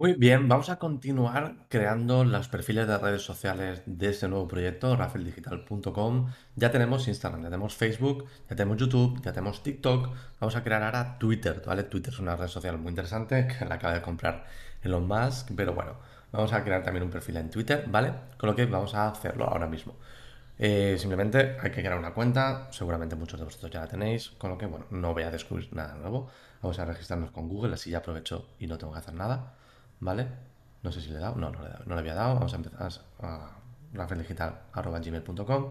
Muy bien, vamos a continuar creando los perfiles de redes sociales de este nuevo proyecto, rafeldigital.com. Ya tenemos Instagram, ya tenemos Facebook, ya tenemos YouTube, ya tenemos TikTok. Vamos a crear ahora Twitter, ¿vale? Twitter es una red social muy interesante que la acaba de comprar Elon Musk, pero bueno, vamos a crear también un perfil en Twitter, ¿vale? Con lo que vamos a hacerlo ahora mismo. Eh, simplemente hay que crear una cuenta, seguramente muchos de vosotros ya la tenéis, con lo que, bueno, no voy a descubrir nada nuevo. Vamos a registrarnos con Google, así ya aprovecho y no tengo que hacer nada. ¿Vale? No sé si le he dado. No, no le, no le había dado. Vamos a empezar a rafeldigital.gmail.com.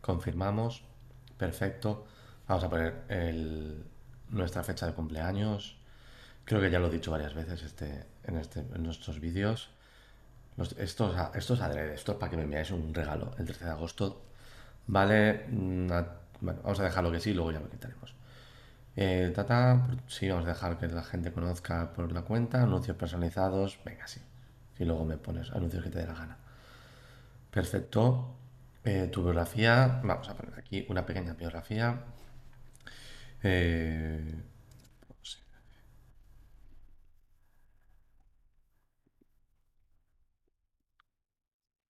Confirmamos. Perfecto. Vamos a poner el, nuestra fecha de cumpleaños. Creo que ya lo he dicho varias veces este, en, este, en nuestros vídeos. Esto, esto es adrede, esto es para que me enviáis un regalo el 13 de agosto. Vale, mm, bueno, vamos a dejarlo que sí, luego ya lo quitaremos. Tata, sí, vamos a dejar que la gente conozca por la cuenta, anuncios personalizados, venga, sí. Y luego me pones anuncios que te dé la gana. Perfecto. Eh, tu biografía, vamos a poner aquí una pequeña biografía. Eh,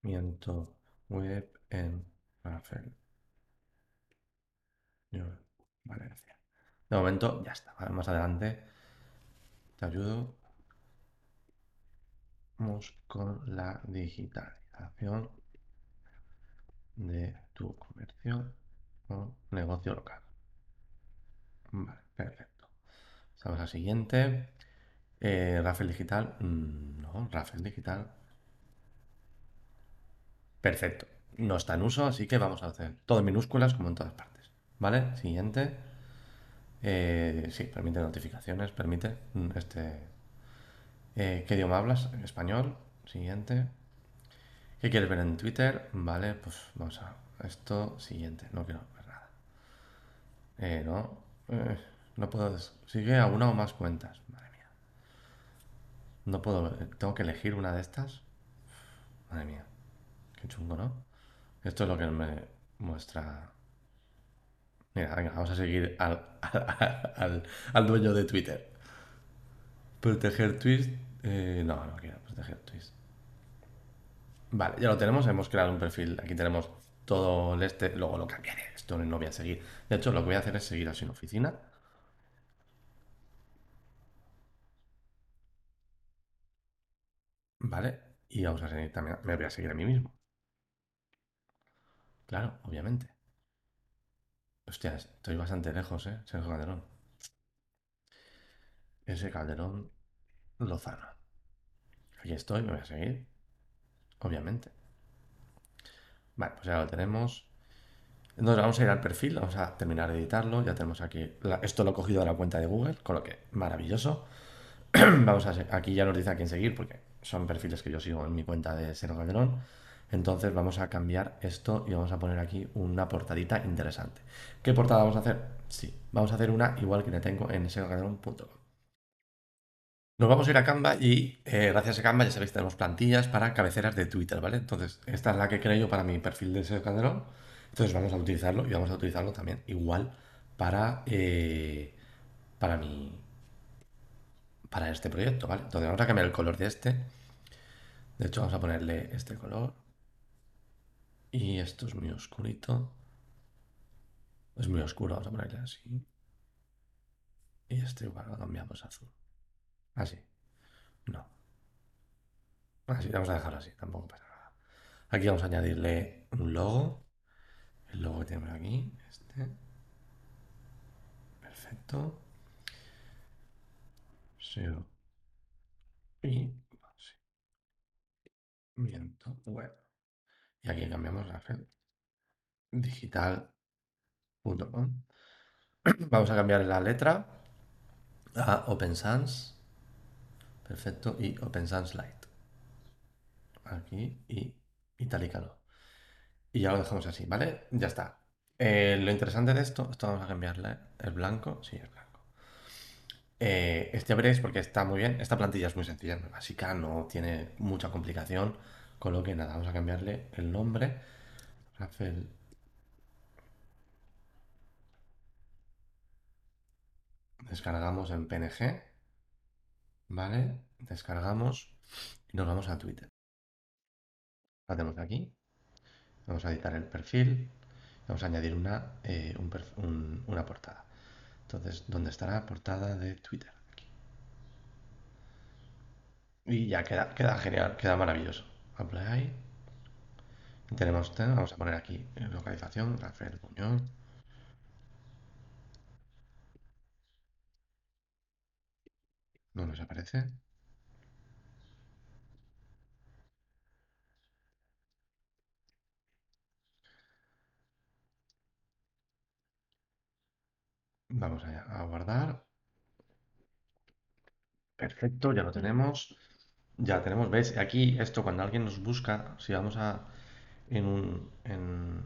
Miento web en Rafael. Valencia. De momento ya está. Más adelante te ayudo con la digitalización de tu comercio o negocio local. Vale, perfecto. Vamos a la siguiente. Eh, Rafael Digital. Mm, no, Rafael Digital. Perfecto. No está en uso, así que vamos a hacer todo en minúsculas como en todas partes. ¿Vale? Siguiente. Eh, sí, permite notificaciones, permite mm, este... Eh, ¿Qué idioma hablas? Español. Siguiente. ¿Qué quieres ver en Twitter? Vale, pues vamos a... Esto, siguiente. No quiero ver nada. Eh, no. Eh, no puedo... Sigue a una o más cuentas. Madre mía. No puedo... Tengo que elegir una de estas. Madre mía. Qué chungo, ¿no? Esto es lo que me muestra Mira, venga, vamos a seguir al, dueño de Twitter. Proteger tweets. Eh, no, no quiero proteger tweets. Vale, ya lo tenemos. Hemos creado un perfil. Aquí tenemos todo el este. Luego lo cambiaré. Esto no voy a seguir. De hecho, lo que voy a hacer es seguir así en oficina. Vale. Y vamos a seguir también. Me voy a seguir a mí mismo. Claro, obviamente. Hostia, estoy bastante lejos, ¿eh? Sergio Calderón. Ese Calderón Lozano. Aquí estoy, me voy a seguir. Obviamente. Vale, pues ya lo tenemos. Entonces vamos a ir al perfil, vamos a terminar de editarlo. Ya tenemos aquí. esto lo he cogido de la cuenta de Google, con lo que maravilloso. vamos a aquí ya nos dice a quién seguir, porque son perfiles que yo sigo en mi cuenta de Sergio Calderón. Entonces vamos a cambiar esto y vamos a poner aquí una portadita interesante. ¿Qué portada vamos a hacer? Sí, vamos a hacer una igual que le tengo en segalgadrón.com. Nos vamos a ir a Canva y eh, gracias a Canva ya sabéis tenemos plantillas para cabeceras de Twitter, ¿vale? Entonces esta es la que creo yo para mi perfil de SEO. Entonces vamos a utilizarlo y vamos a utilizarlo también igual para, eh, para mi para este proyecto, ¿vale? Entonces vamos a cambiar el color de este. De hecho vamos a ponerle este color. Y esto es muy oscurito. Es muy oscuro, vamos a ponerle así. Y este igual lo cambiamos a azul. Así. No. Así, vamos a dejarlo así, tampoco pasa nada. Aquí vamos a añadirle un logo. El logo que tenemos aquí, este. Perfecto. SEO. Y así. Viento bueno. Y aquí cambiamos la red digital.com. Vamos a cambiar la letra a Open Sans. Perfecto. Y Open Sans Light. Aquí y Italicano. Y ya lo dejamos así, ¿vale? Ya está. Eh, lo interesante de esto, esto vamos a cambiarle el blanco. Sí, el blanco. Eh, este veréis porque está muy bien. Esta plantilla es muy sencilla, básica, no tiene mucha complicación. Con lo que nada, vamos a cambiarle el nombre. Rafael. Descargamos en PNG. ¿Vale? descargamos y nos vamos a Twitter. Hacemos aquí, vamos a editar el perfil, vamos a añadir una, eh, una portada. Entonces, ¿dónde estará portada de Twitter? Y ya queda, queda genial, queda maravilloso. Apply. Tenemos, vamos a poner aquí localización, Rafael Muñoz. No nos aparece. Vamos allá, a guardar. Perfecto, ya lo tenemos. Ya tenemos, ¿ves? Aquí esto cuando alguien nos busca, si vamos a en un en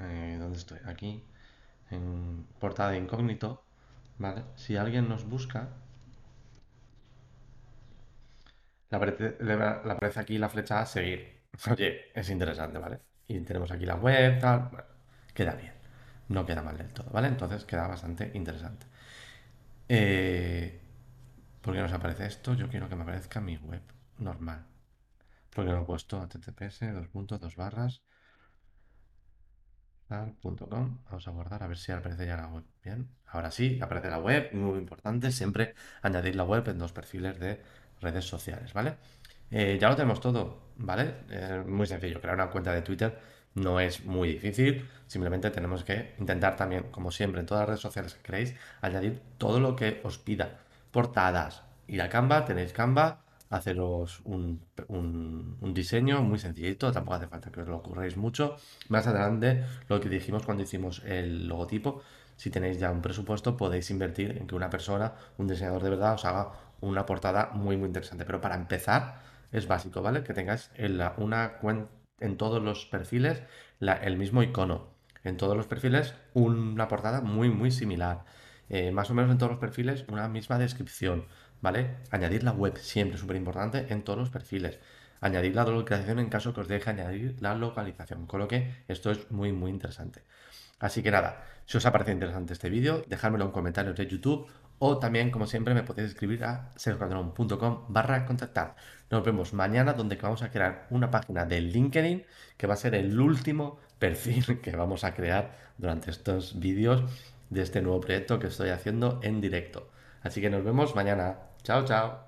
eh, ¿dónde estoy? Aquí en portada de incógnito, ¿vale? Si alguien nos busca, le aparece, aquí la flecha a seguir. Oye, es interesante, ¿vale? Y tenemos aquí la web, tal, queda bien. No queda mal del todo, ¿vale? Entonces queda bastante interesante. Eh, ¿Por qué nos aparece esto? Yo quiero que me aparezca mi web normal. Porque lo he puesto https dos puntos dos barras Vamos a guardar a ver si aparece ya la web. Bien, ahora sí, aparece la web, muy importante, siempre añadir la web en dos perfiles de redes sociales, ¿vale? Eh, ya lo tenemos todo, ¿vale? muy sencillo, crear una cuenta de Twitter no es muy difícil, simplemente tenemos que intentar también, como siempre, en todas las redes sociales que queréis, añadir todo lo que os pida. Portadas, ir a Canva, tenéis Canva, haceros un, diseño muy sencillito, tampoco hace falta que os lo ocurráis mucho. Más adelante, lo que dijimos cuando hicimos el logotipo, si tenéis ya un presupuesto, podéis invertir en que una persona, un diseñador de verdad, os haga una portada muy, muy interesante. Pero para empezar, es básico, ¿vale? Que tengáis en una cuenta, en todos los perfiles el mismo icono. En todos los perfiles una portada muy, muy similar. Eh, más o menos en todos los perfiles una misma descripción ¿vale? Añadir la web, siempre súper importante en todos los perfiles. Añadir la localización en caso que os deje añadir la localización, con lo que esto es muy, muy interesante. Así que nada, si os ha parecido interesante este vídeo, dejármelo en comentarios de YouTube o también, como siempre, me podéis escribir a sergocadrón.com barra contactar. Nos vemos mañana donde vamos a crear una página de LinkedIn que va a ser el último perfil que vamos a crear durante estos vídeos de este nuevo proyecto que estoy haciendo en directo. Así que nos vemos mañana. Chao, chao.